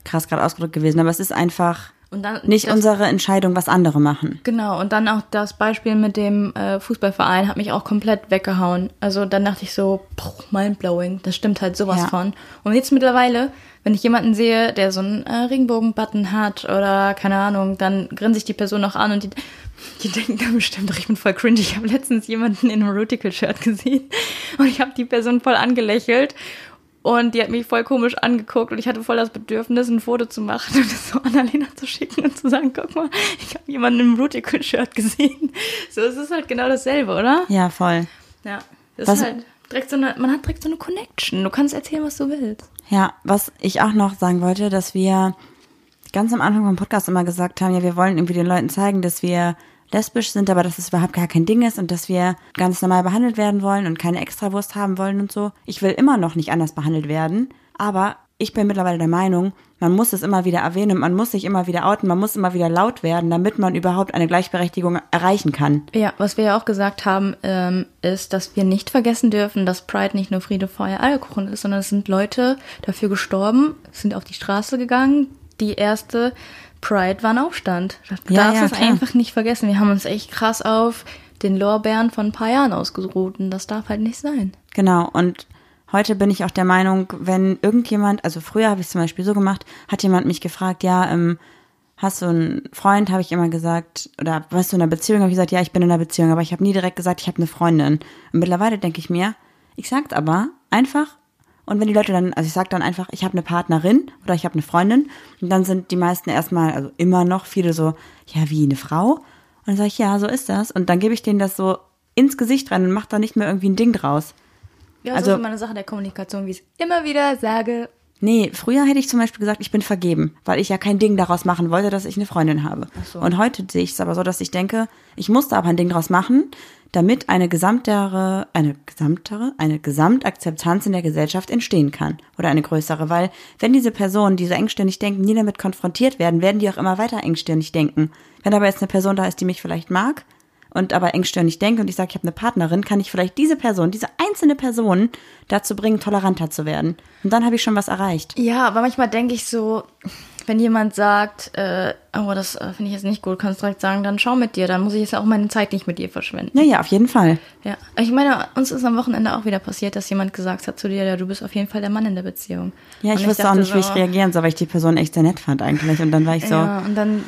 krass gerade ausgedrückt gewesen, aber es ist einfach Und dann nicht das- unsere Entscheidung, was andere machen. Genau, und dann auch das Beispiel mit dem äh, Fußballverein hat mich auch komplett weggehauen. Also dann dachte ich so, mindblowing, das stimmt halt sowas Ja. von. Und jetzt mittlerweile, wenn ich jemanden sehe, der so einen äh, Regenbogen-Button hat oder keine Ahnung, dann grinse ich die Person noch an und die, die denken dann bestimmt, ich bin voll cringe. Ich habe letztens jemanden in einem Rutical-Shirt gesehen und ich habe die Person voll angelächelt. Und die hat mich voll komisch angeguckt und ich hatte voll das Bedürfnis, ein Foto zu machen und das so Annalena zu schicken und zu sagen, guck mal, ich habe jemanden im Rutical-Shirt gesehen. So, es ist halt genau dasselbe, oder? Ja, voll. Ja. Das Was- ist halt direkt so eine, man hat direkt so eine Connection. Du kannst erzählen, was du willst. Ja, was ich auch noch sagen wollte, dass wir ganz am Anfang vom Podcast immer gesagt haben, ja, wir wollen irgendwie den Leuten zeigen, dass wir lesbisch sind, aber dass es überhaupt gar kein Ding ist und dass wir ganz normal behandelt werden wollen und keine Extrawurst haben wollen und so. Ich will immer noch nicht anders behandelt werden, aber ich bin mittlerweile der Meinung, man muss es immer wieder erwähnen, man muss sich immer wieder outen, man muss immer wieder laut werden, damit man überhaupt eine Gleichberechtigung erreichen kann. Ja, was wir ja auch gesagt haben, ähm, ist, dass wir nicht vergessen dürfen, dass Pride nicht nur Friede, Feuer, Eierkuchen ist, sondern es sind Leute dafür gestorben, sind auf die Straße gegangen. Die erste Pride war ein Aufstand. Du Ja, darfst ja, es einfach nicht vergessen. Wir haben uns echt krass auf den Lorbeeren von ein paar Jahren ausgeruht und das darf halt nicht sein. Genau, und heute bin ich auch der Meinung, wenn irgendjemand, also früher habe ich es zum Beispiel so gemacht, hat jemand mich gefragt, ja, ähm, hast du einen Freund, habe ich immer gesagt, oder warst du in einer Beziehung, habe ich gesagt, ja, ich bin in einer Beziehung, aber ich habe nie direkt gesagt, ich habe eine Freundin. Und mittlerweile denke ich mir, ich sag's aber einfach, und wenn die Leute dann, also ich sag dann einfach, ich habe eine Partnerin oder ich habe eine Freundin, und dann sind die meisten erstmal, also immer noch viele so, ja, wie eine Frau? Und dann sage ich, ja, so ist das. Und dann gebe ich denen das so ins Gesicht rein und mache da nicht mehr irgendwie ein Ding draus. Ja, das Also- ist immer eine Sache der Kommunikation, wie ich es immer wieder sage. Nee, früher hätte ich zum Beispiel gesagt, ich bin vergeben, weil ich ja kein Ding daraus machen wollte, dass ich eine Freundin habe. so. Und heute sehe ich es aber so, dass ich denke, ich musste aber ein Ding daraus machen, damit eine gesamtere, eine gesamtere, eine Gesamtakzeptanz in der Gesellschaft entstehen kann. Oder eine größere, weil wenn diese Personen, die so engstirnig denken, nie damit konfrontiert werden, werden die auch immer weiter engstirnig denken. Wenn aber jetzt eine Person da ist, die mich vielleicht mag, und aber engstirnig denke und ich sage, ich habe eine Partnerin, kann ich vielleicht diese Person, diese einzelne Person dazu bringen, toleranter zu werden. Und dann habe ich schon was erreicht. Ja, aber manchmal denke ich so, wenn jemand sagt, äh, oh, das äh, finde ich jetzt nicht gut, kannst direkt sagen, dann schau mit dir, dann muss ich jetzt auch meine Zeit nicht mit dir verschwenden. Ja, ja, auf jeden Fall. Ja, ich meine, uns ist am Wochenende auch wieder passiert, dass jemand gesagt hat zu dir, ja, du bist auf jeden Fall der Mann in der Beziehung. Ja, ich Und wusste auch nicht, wie ich so, reagieren soll, weil ich die Person echt sehr nett fand eigentlich. Und dann war ich so. Ja, und dann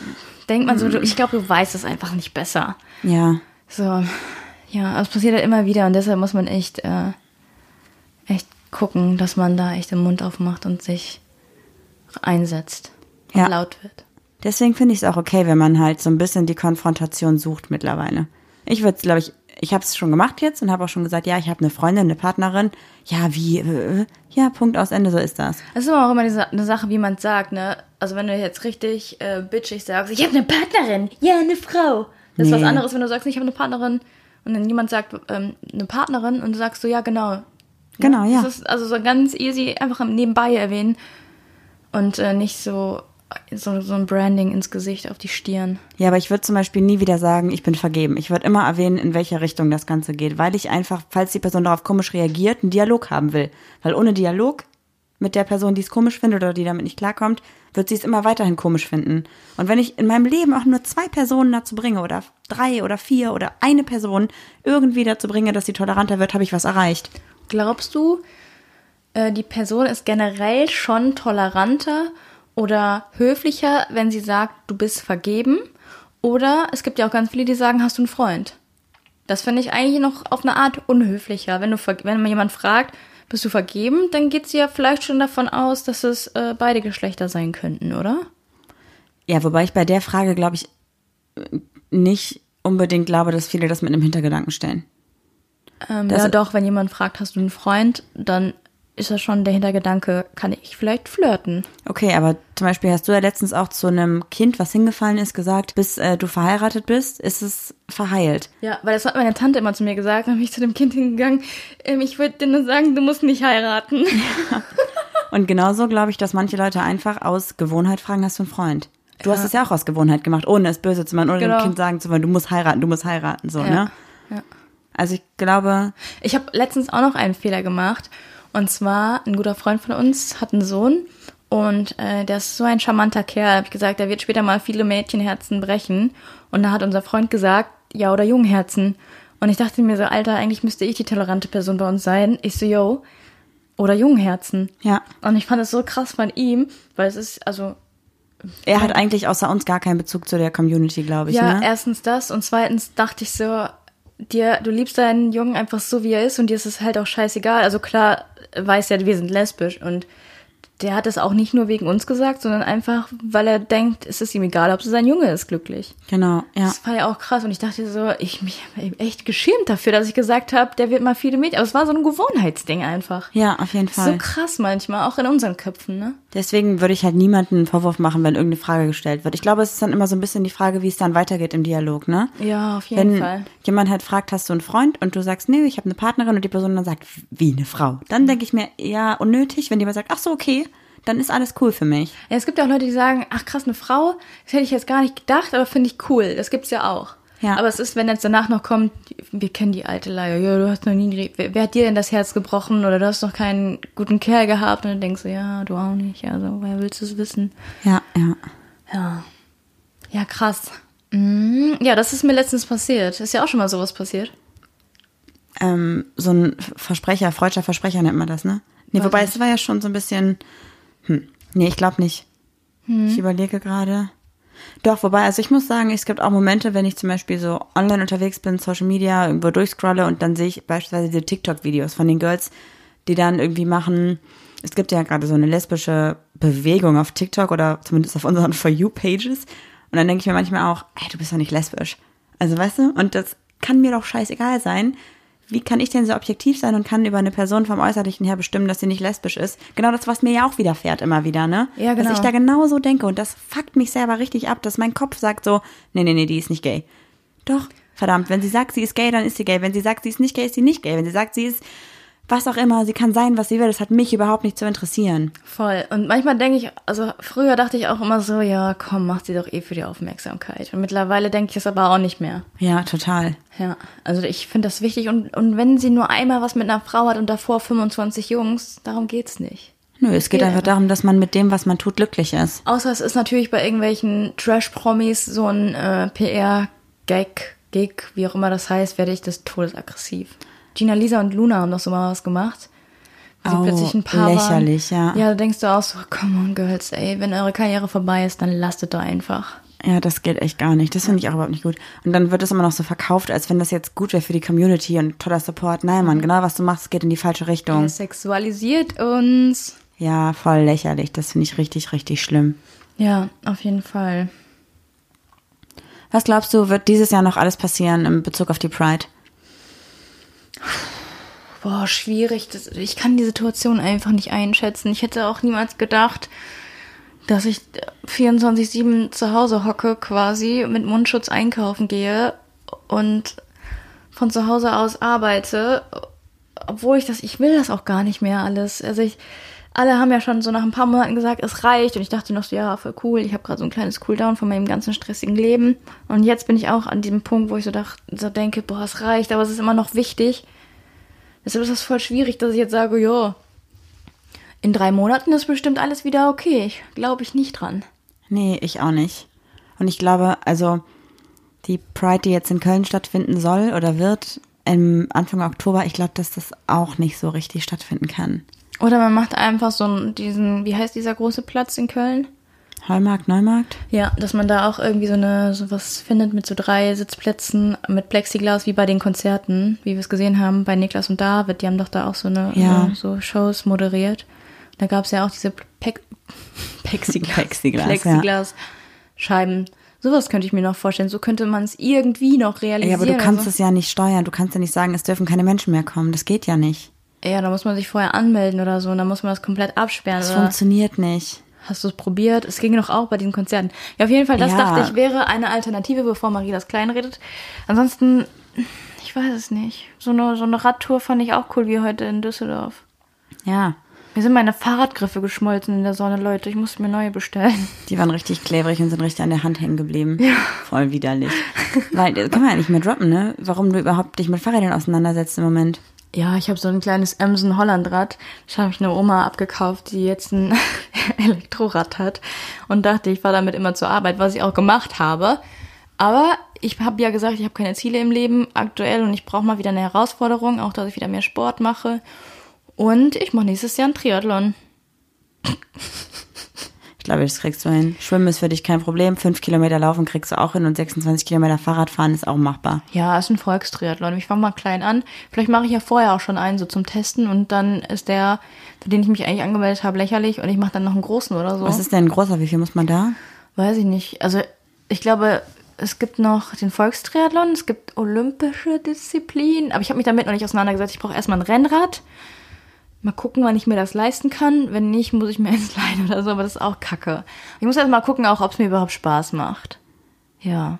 denkt man so, du, ich glaube, du weißt es einfach nicht besser. So, ja, es passiert halt immer wieder und deshalb muss man echt, äh, echt gucken, dass man da echt den Mund aufmacht und sich einsetzt und Ja. laut wird. Deswegen finde ich es auch okay, wenn man halt so ein bisschen die Konfrontation sucht mittlerweile. Ich würde, glaube ich, ich habe es schon gemacht jetzt und habe auch schon gesagt, ja, ich habe eine Freundin, eine Partnerin. Ja, wie? Äh, äh, ja, Punkt aus Ende, so ist das. Es ist aber auch immer diese, eine Sache, wie man es sagt, ne? Also wenn du jetzt richtig äh, bitchig sagst, ich habe eine Partnerin, ja, eine Frau. Das ist was Nee. anderes, wenn du sagst, ich habe eine Partnerin und dann jemand sagt, ähm, eine Partnerin und du sagst so, ja, genau. Genau, ja. Das ist also so ganz easy, einfach nebenbei erwähnen und äh, nicht so, so, so ein Branding ins Gesicht, auf die Stirn. Ja, aber ich würde zum Beispiel nie wieder sagen, ich bin vergeben. Ich würde immer erwähnen, in welche Richtung das Ganze geht, weil ich einfach, falls die Person darauf komisch reagiert, einen Dialog haben will. Weil ohne Dialog mit der Person, die es komisch findet oder die damit nicht klarkommt, wird sie es immer weiterhin komisch finden. Und wenn ich in meinem Leben auch nur zwei Personen dazu bringe oder drei oder vier oder eine Person irgendwie dazu bringe, dass sie toleranter wird, habe ich was erreicht. Glaubst du, äh, die Person ist generell schon toleranter oder höflicher, wenn sie sagt, du bist vergeben? Oder es gibt ja auch ganz viele, die sagen, hast du einen Freund? Das finde ich eigentlich noch auf eine Art unhöflicher. Wenn, du, wenn man jemand fragt, bist du vergeben, dann geht sie ja vielleicht schon davon aus, dass es äh, beide Geschlechter sein könnten, oder? Ja, wobei ich bei der Frage, glaube ich, nicht unbedingt glaube, dass viele das mit einem Hintergedanken stellen. Ähm, ja, doch, wenn jemand fragt, hast du einen Freund, dann ist das schon der Hintergedanke, kann ich vielleicht flirten? Okay, aber zum Beispiel hast du ja letztens auch zu einem Kind, was hingefallen ist, gesagt, bis äh, du verheiratet bist, ist es verheilt. Ja, weil das hat meine Tante immer zu mir gesagt, dann bin ich zu dem Kind hingegangen, ähm, ich würde dir nur sagen, du musst nicht heiraten. Und genauso glaube ich, dass manche Leute einfach aus Gewohnheit fragen, hast du einen Freund? Du hast es ja auch aus Gewohnheit gemacht, ohne es böse zu machen, ohne Genau. dem Kind sagen zu wollen, du musst heiraten, du musst heiraten, so, Ja. ne? Ja. Also ich glaube, Ich habe letztens auch noch einen Fehler gemacht Und zwar, ein guter Freund von uns hat einen Sohn und äh, der ist so ein charmanter Kerl. Hab ich gesagt, der wird später mal viele Mädchenherzen brechen. Und da hat unser Freund gesagt, ja oder Jungherzen. Und ich dachte mir so, Alter, eigentlich müsste ich die tolerante Person bei uns sein. Ich so, yo, oder Jungherzen. Ja. Und ich fand es so krass von ihm, weil es ist, also Er hat eigentlich außer uns gar keinen Bezug zu der Community, glaube ich. Ja, ne? erstens das und zweitens dachte ich so, dir, du liebst deinen Jungen einfach so, wie er ist und dir ist es halt auch scheißegal. Also klar weiß er, wir sind lesbisch und der hat es auch nicht nur wegen uns gesagt, sondern einfach, weil er denkt, es ist ihm egal, ob so sein Junge ist glücklich. Genau, ja. Das war ja auch krass und ich dachte so, ich mich echt geschämt dafür, dass ich gesagt habe, der wird mal viele Mädchen. Aber es war so ein Gewohnheitsding einfach. Ja, auf jeden So Fall. krass manchmal, auch in unseren Köpfen, ne? Deswegen würde ich halt niemanden einen Vorwurf machen, wenn irgendeine Frage gestellt wird. Ich glaube, es ist dann immer so ein bisschen die Frage, wie es dann weitergeht im Dialog, ne? Ja, auf jeden Wenn Fall. jemand halt fragt, hast du einen Freund und du sagst, nee, ich habe eine Partnerin und die Person dann sagt, wie eine Frau. Dann denke ich mir, ja, unnötig, wenn jemand sagt, ach so, okay, dann ist alles cool für mich. Ja, es gibt ja auch Leute, die sagen, ach krass, eine Frau, das hätte ich jetzt gar nicht gedacht, aber finde ich cool. Das gibt's ja auch. Ja. Aber es ist, wenn jetzt danach noch kommt, wir kennen die alte Leier, ja, du hast noch nie, wer, wer hat dir denn das Herz gebrochen oder du hast noch keinen guten Kerl gehabt und dann denkst du, ja, du auch nicht, also, woher willst du es wissen? Ja, ja. Ja. Ja, krass. Mhm. Ja, das ist mir letztens passiert. Ist ja auch schon mal sowas passiert. Ähm, so ein Versprecher, freudscher Versprecher nennt man das, ne? Nee, Weiß wobei nicht. es war ja schon so ein bisschen, hm, nee, ich glaube nicht. Ich überlege gerade. Doch, wobei, also ich muss sagen, es gibt auch Momente, wenn ich zum Beispiel so online unterwegs bin, Social Media, irgendwo durchscrolle und dann sehe ich beispielsweise diese TikTok-Videos von den Girls, die dann irgendwie machen, es gibt ja gerade so eine lesbische Bewegung auf TikTok oder zumindest auf unseren For You-Pages. Und dann denke ich mir manchmal auch, ey, du bist doch nicht lesbisch. Also weißt du, und das kann mir doch scheißegal sein. Wie kann ich denn so objektiv sein und kann über eine Person vom Äußerlichen her bestimmen, dass sie nicht lesbisch ist? Genau das, was mir ja auch widerfährt immer wieder, ne? Ja, genau. Dass ich da genau so denke und das fuckt mich selber richtig ab, dass mein Kopf sagt so, nee, nee, nee, die ist nicht gay. Doch, verdammt, wenn sie sagt, sie ist gay, dann ist sie gay. Wenn sie sagt, sie ist nicht gay, ist sie nicht gay. Wenn sie sagt, sie ist was auch immer, sie kann sein, was sie will, das hat mich überhaupt nicht zu interessieren. Voll. Und manchmal denke ich, also früher dachte ich auch immer so, ja, komm, mach sie doch eh für die Aufmerksamkeit. Und mittlerweile denke ich es aber auch nicht mehr. Ja, total. Ja, also ich finde das wichtig. Und, und wenn sie nur einmal was mit einer Frau hat und davor 25 Jungs, darum geht's nicht. Nö, es geht Ja. einfach darum, dass man mit dem, was man tut, glücklich ist. Außer es ist natürlich bei irgendwelchen Trash-Promis so ein äh, PR-Gag, Gig, wie auch immer das heißt, werde ich des Todes aggressiv. Gina Lisa und Luna haben doch so mal was gemacht. Sie Oh, plötzlich ein Paar lächerlich, waren. ja. Ja, da denkst du auch so, come on, Girls, ey, wenn eure Karriere vorbei ist, dann lasst es doch einfach. Ja, das geht echt gar nicht. Das finde ich auch überhaupt nicht gut. Und dann wird es immer noch so verkauft, als wenn das jetzt gut wäre für die Community und toller Support. Nein, Mann, genau was du machst, geht in die falsche Richtung. Er sexualisiert uns. Ja, voll lächerlich. Das finde ich richtig, richtig schlimm. Ja, auf jeden Fall. Was glaubst du, wird dieses Jahr noch alles passieren in Bezug auf die Pride? Boah, schwierig. Ich kann die Situation einfach nicht einschätzen. Ich hätte auch niemals gedacht, dass ich 24-7 zu Hause hocke quasi, mit Mundschutz einkaufen gehe und von zu Hause aus arbeite, obwohl ich das, ich will das auch gar nicht mehr alles. Also ich, alle haben ja schon so nach ein paar Monaten gesagt, es reicht und ich dachte noch so, ja, voll cool, ich habe gerade so ein kleines Cooldown von meinem ganzen stressigen Leben und jetzt bin ich auch an diesem Punkt, wo ich so, dach, so denke, boah, es reicht, aber es ist immer noch wichtig. Deshalb ist das voll schwierig, dass ich jetzt sage, ja, in drei Monaten ist bestimmt alles wieder okay. Ich glaube ich nicht dran. Nee, ich auch nicht. Und ich glaube, also die Pride, die jetzt in Köln stattfinden soll oder wird, im Anfang Oktober, ich glaube, dass das auch nicht so richtig stattfinden kann. Oder man macht einfach so einen, diesen, wie heißt dieser große Platz in Köln? Heumarkt, Neumarkt? Ja, dass man da auch irgendwie so eine sowas findet mit so drei Sitzplätzen mit Plexiglas wie bei den Konzerten, wie wir es gesehen haben bei Niklas und David. Die haben doch da auch so eine Ja. so, so Shows moderiert. Da gab es ja auch diese Pe Plexiglas, Plexiglas, ja. Plexiglas-Scheiben. Sowas könnte ich mir noch vorstellen. So könnte man es irgendwie noch realisieren. Ja, aber du kannst also. es ja nicht steuern. Du kannst ja nicht sagen, es dürfen keine Menschen mehr kommen. Das geht ja nicht. Ja, da muss man sich vorher anmelden oder so. Und dann muss man das komplett absperren. Das oder? funktioniert nicht. Hast du es probiert? Es ging doch auch bei den Konzerten. Ja, auf jeden Fall, das Ja. dachte ich, wäre eine Alternative, bevor Marie das kleinredet. Ansonsten, ich weiß es nicht. So eine, so eine Radtour fand ich auch cool wie heute in Düsseldorf. Ja, Mir sind meine Fahrradgriffe geschmolzen in der Sonne, Leute. Ich musste mir neue bestellen. die waren richtig klebrig und sind richtig an der Hand hängen geblieben. Ja. Voll widerlich. Weil, das kann man ja nicht mehr droppen, ne? Warum du überhaupt dich mit Fahrrädern auseinandersetzt im Moment. Ja, ich habe so ein kleines Emsen Hollandrad. Das habe ich einer Oma abgekauft, die jetzt ein Elektrorad hat. Und dachte, ich fahre damit immer zur Arbeit, was ich auch gemacht habe. Aber ich habe ja gesagt, ich habe keine Ziele im Leben aktuell und ich brauche mal wieder eine Herausforderung, auch dass ich wieder mehr Sport mache. Und ich mache nächstes Jahr einen Triathlon. Ich glaube, das kriegst du hin. Schwimmen ist für dich kein Problem. Fünf Kilometer laufen kriegst du auch hin und 26 Kilometer Fahrradfahren ist auch machbar. Ja, ist ein Volkstriathlon. Ich fange mal klein an. Vielleicht mache ich ja vorher auch schon einen so zum Testen und dann ist der, für den ich mich eigentlich angemeldet habe, lächerlich und ich mache dann noch einen großen oder so. Was ist denn ein großer? Wie viel muss man da? Weiß ich nicht. Also ich glaube, es gibt noch den Volkstriathlon, es gibt olympische Disziplinen, aber ich habe mich damit noch nicht auseinandergesetzt. Ich brauche erstmal ein Rennrad. Mal gucken, wann ich mir das leisten kann. Wenn nicht, muss ich mir eins leihen oder so, aber das ist auch kacke. Ich muss erst mal gucken, auch ob es mir überhaupt Spaß macht. Ja.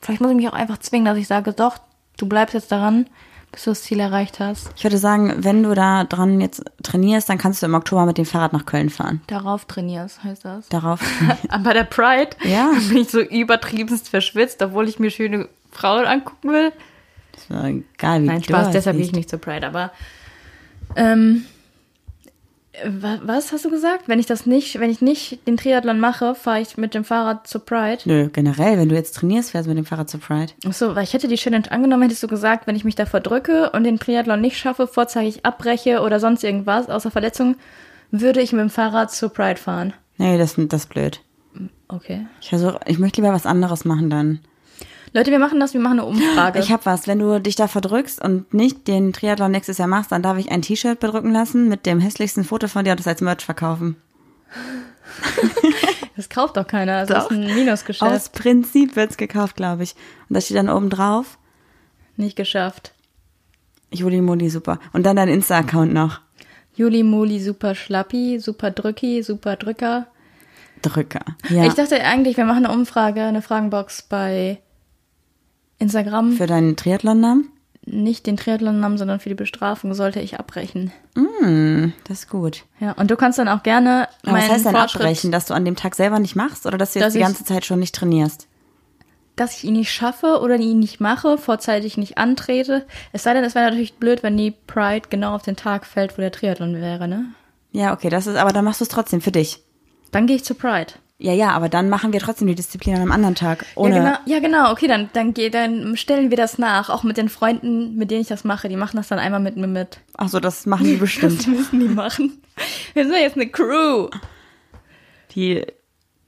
Vielleicht muss ich mich auch einfach zwingen, dass ich sage, doch, du bleibst jetzt daran, bis du das Ziel erreicht hast. Ich würde sagen, wenn du da dran jetzt trainierst, dann kannst du im Oktober mit dem Fahrrad nach Köln fahren. Darauf trainierst, heißt das. Darauf. Bei der Pride Ja. bin ich so übertriebenst verschwitzt, obwohl ich mir schöne Frauen angucken will. ist mir egal, wie Nein, Spaß, deshalb gehe ich nicht zur Pride. Aber ähm, was hast du gesagt? Wenn ich das nicht, wenn ich nicht den Triathlon mache, fahre ich mit dem Fahrrad zur Pride. Nö, generell, wenn du jetzt trainierst, fährst du mit dem Fahrrad zur Pride. Achso, weil ich hätte die Challenge angenommen, hättest du gesagt, wenn ich mich da verdrücke und den Triathlon nicht schaffe, vorzeitig abbreche oder sonst irgendwas, außer Verletzung, würde ich mit dem Fahrrad zur Pride fahren. Nee, das, das ist blöd. Okay. Ich versuche, ich möchte lieber was anderes machen dann. Leute, wir machen das, wir machen eine Umfrage. Ich habe was, wenn du dich da verdrückst und nicht den Triathlon nächstes Jahr machst, dann darf ich ein T-Shirt bedrücken lassen mit dem hässlichsten Foto von dir und das als Merch verkaufen. das kauft doch keiner, das Doch. ist ein Minusgeschäft. Aus Prinzip wird's gekauft, glaube ich. Und da steht dann oben drauf, Nicht geschafft. Juli Moli, super. Und dann dein Insta-Account noch. Juli Moli super schlappi, super drücki, super drücker. Drücker. Ja. Ich dachte eigentlich, wir machen eine Umfrage, eine Fragenbox bei Instagram. Für deinen Triathlon-Namen? Nicht den Triathlon-Namen, sondern für die Bestrafung sollte ich abbrechen. Hm, das ist gut. Ja, und du kannst dann auch gerne Aber was meinen heißt denn abbrechen? Dass du an dem Tag selber nicht machst oder dass du jetzt Dass die ich- ganze Zeit schon nicht trainierst? dass ich ihn nicht schaffe oder ihn nicht mache, vorzeitig nicht antrete. Es sei denn, es wäre natürlich blöd, wenn die Pride genau auf den Tag fällt, wo der Triathlon wäre, ne? Ja, okay, das ist, aber dann machst du es trotzdem für dich. Dann gehe ich zur Pride. Ja, ja, aber dann machen wir trotzdem die Disziplin an einem anderen Tag. Ohne, Ja, genau, ja, genau. Okay, dann, dann, geh, dann stellen wir das nach. Auch mit den Freunden, mit denen ich das mache. Die machen das dann einmal mit mir mit. Ach so, das machen die bestimmt. Das müssen die machen. Wir sind jetzt eine Crew. Die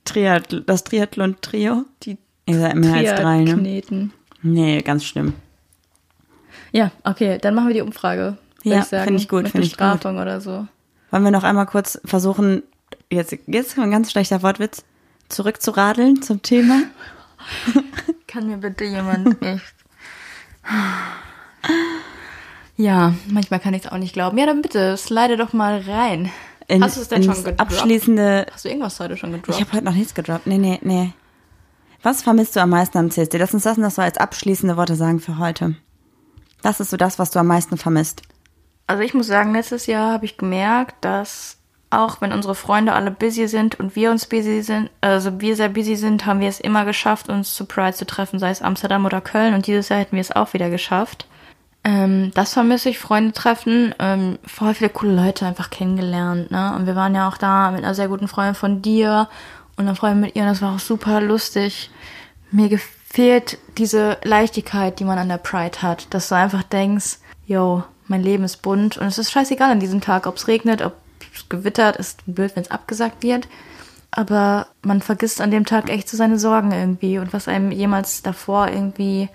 Triathl das Triathlon-Trio. Die Ihr seid mehr als drei, ne? Kneten. Nee, ganz schlimm. Ja, okay, dann machen wir die Umfrage. Ja, ich sagen, find ich gut, Mit find ich gut. Bestrafung oder so. Wollen wir noch einmal kurz versuchen, jetzt, jetzt ein ganz schlechter Wortwitz, zurückzuradeln zum Thema? Kann mir bitte jemand echt. Ja, manchmal kann ich es auch nicht glauben. Ja, dann bitte, slide doch mal rein. In, Hast du es denn schon gedroppt? Abschließende. Hast du irgendwas heute schon gedroppt? Ich habe heute noch nichts gedroppt. Nee, nee, nee. Was vermisst du am meisten am CSD? Lass uns das noch so als abschließende Worte sagen für heute. Was ist so das, was du am meisten vermisst? Also ich muss sagen, letztes Jahr habe ich gemerkt, dass auch wenn unsere Freunde alle busy sind und wir uns busy sind, also wir sehr busy sind, haben wir es immer geschafft, uns zu Pride zu treffen, sei es Amsterdam oder Köln. Und dieses Jahr hätten wir es auch wieder geschafft. Ähm, das vermisse ich, Freunde treffen, ähm, voll viele coole Leute einfach kennengelernt, ne? Und wir waren ja auch da mit einer sehr guten Freundin von dir und einer Freundin mit ihr und das war auch super lustig. Mir gefehlt diese Leichtigkeit, die man an der Pride hat, dass du einfach denkst, yo, mein Leben ist bunt und es ist scheißegal an diesem Tag, ob es regnet, ob gewittert, ist blöd, wenn es abgesagt wird. Aber man vergisst an dem Tag echt so seine Sorgen irgendwie und was einem jemals davor irgendwie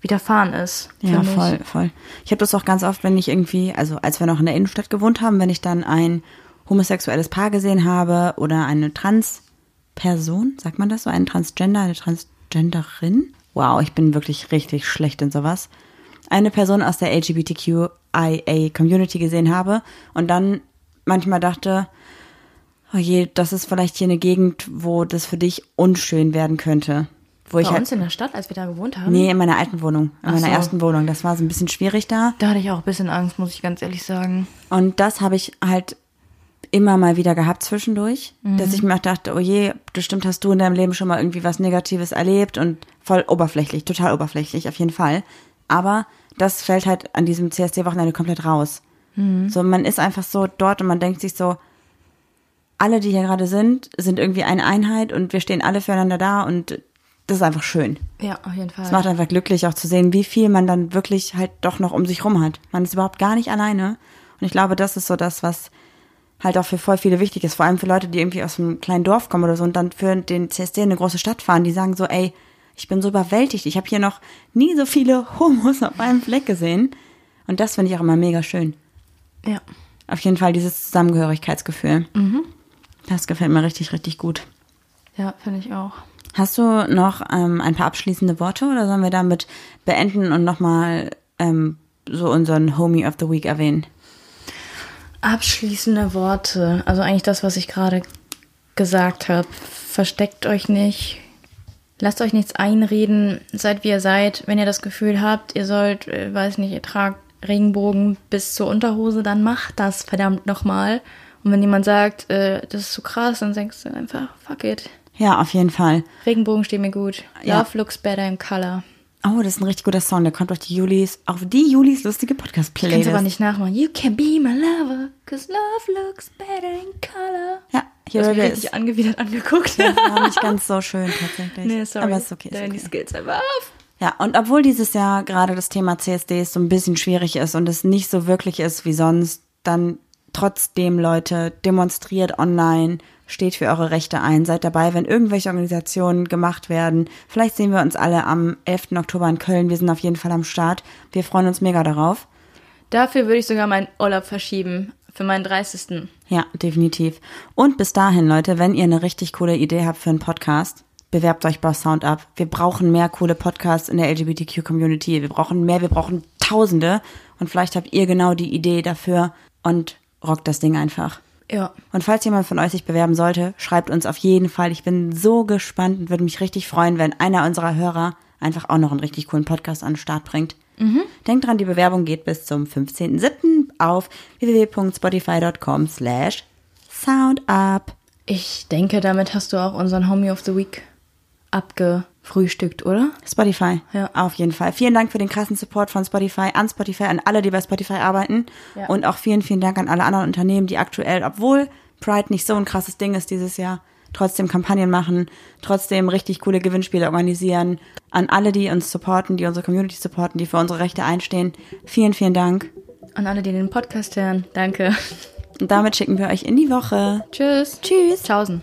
widerfahren ist. Ja, finde ich. voll, voll. Ich habe das auch ganz oft, wenn ich irgendwie, also als wir noch in der Innenstadt gewohnt haben, wenn ich dann ein homosexuelles Paar gesehen habe oder eine Trans-Person, sagt man das so, ein Transgender, eine Transgenderin. Wow, ich bin wirklich richtig schlecht in sowas. Eine Person aus der LGBTQIA-Community gesehen habe und dann manchmal dachte, oh je, das ist vielleicht hier eine Gegend, wo das für dich unschön werden könnte. Wo ich Bei halt, uns in der Stadt, als wir da gewohnt haben? Nee, in meiner alten Wohnung, in Ach meiner so. ersten Wohnung. Das war so ein bisschen schwierig da. Da hatte ich auch ein bisschen Angst, muss ich ganz ehrlich sagen. Und das habe ich halt immer mal wieder gehabt zwischendurch, dass ich mir auch dachte, oh je, bestimmt hast du in deinem Leben schon mal irgendwie was Negatives erlebt und voll oberflächlich, total oberflächlich, auf jeden Fall. Aber das fällt halt an diesem CSD-Wochenende komplett raus. So, man ist einfach so dort und man denkt sich so, alle, die hier gerade sind, sind irgendwie eine Einheit und wir stehen alle füreinander da und das ist einfach schön. Ja, auf jeden Fall. Es macht einfach glücklich auch zu sehen, wie viel man dann wirklich halt doch noch um sich rum hat. Man ist überhaupt gar nicht alleine. Und ich glaube, das ist so das, was halt auch für voll viele wichtig ist. Vor allem für Leute, die irgendwie aus einem kleinen Dorf kommen oder so und dann für den CSD in eine große Stadt fahren, die sagen so, ey, ich bin so überwältigt. Ich habe hier noch nie so viele Homos auf einem Fleck gesehen. Und das finde ich auch immer mega schön. Ja. Auf jeden Fall dieses Zusammengehörigkeitsgefühl. Das gefällt mir richtig, richtig gut. Ja, finde ich auch. Hast du noch ähm, ein paar abschließende Worte oder sollen wir damit beenden und nochmal ähm, so unseren Homie of the Week erwähnen? Abschließende Worte. Also eigentlich das, was ich gerade gesagt habe. Versteckt euch nicht. Lasst euch nichts einreden. Seid wie ihr seid. Wenn ihr das Gefühl habt, ihr sollt, äh, weiß nicht, ihr tragt Regenbogen bis zur Unterhose, dann macht das verdammt nochmal. Und wenn jemand sagt, äh, das ist zu krass, dann denkst du einfach, fuck it. Ja, auf jeden Fall. Regenbogen steht mir gut. Ja. Love looks better in color. Oh, das ist ein richtig guter Song. Der kommt auf die Julis, auf die Julis lustige Kannst Podcast-Playlist. aber nicht nachmachen. You can be my lover, cause love looks better in color. Ja, hier it richtig is. angewidert angeguckt. War nicht ganz so schön tatsächlich. nee, sorry. Aber ist okay. Ist okay. Skills einfach auf. Ja, und obwohl dieses Jahr gerade das Thema CSDs so ein bisschen schwierig ist und es nicht so wirklich ist wie sonst, dann trotzdem, Leute, demonstriert online, steht für eure Rechte ein, seid dabei, wenn irgendwelche Organisationen gemacht werden. Vielleicht sehen wir uns alle am 11. Oktober in Köln. Wir sind auf jeden Fall am Start. Wir freuen uns mega darauf. Dafür würde ich sogar meinen Urlaub verschieben. Für meinen 30. Ja, definitiv. Und bis dahin, Leute, wenn ihr eine richtig coole Idee habt für einen Podcast, bewerbt euch bei SoundUp. Wir brauchen mehr coole Podcasts in der LGBTQ-Community. Wir brauchen mehr, wir brauchen Tausende. Und vielleicht habt ihr genau die Idee dafür und rockt das Ding einfach. Ja. Und falls jemand von euch sich bewerben sollte, schreibt uns auf jeden Fall. Ich bin so gespannt und würde mich richtig freuen, wenn einer unserer Hörer einfach auch noch einen richtig coolen Podcast an den Start bringt. Denkt dran, die Bewerbung geht bis zum 15.07. auf www.spotify.com slash soundup. Ich denke, damit hast du auch unseren Homie of the Week abgefrühstückt, oder? Spotify. Ja. Auf jeden Fall. Vielen Dank für den krassen Support von Spotify, an Spotify, an alle, die bei Spotify arbeiten. Ja. Und auch vielen, vielen Dank an alle anderen Unternehmen, die aktuell, obwohl Pride nicht so ein krasses Ding ist dieses Jahr, trotzdem Kampagnen machen, trotzdem richtig coole Gewinnspiele organisieren. An alle, die uns supporten, die unsere Community supporten, die für unsere Rechte einstehen. Vielen, vielen Dank. An alle, die den Podcast hören. Danke. Und damit schicken wir euch in die Woche. Tschüss. Tschüss. Tschaußen.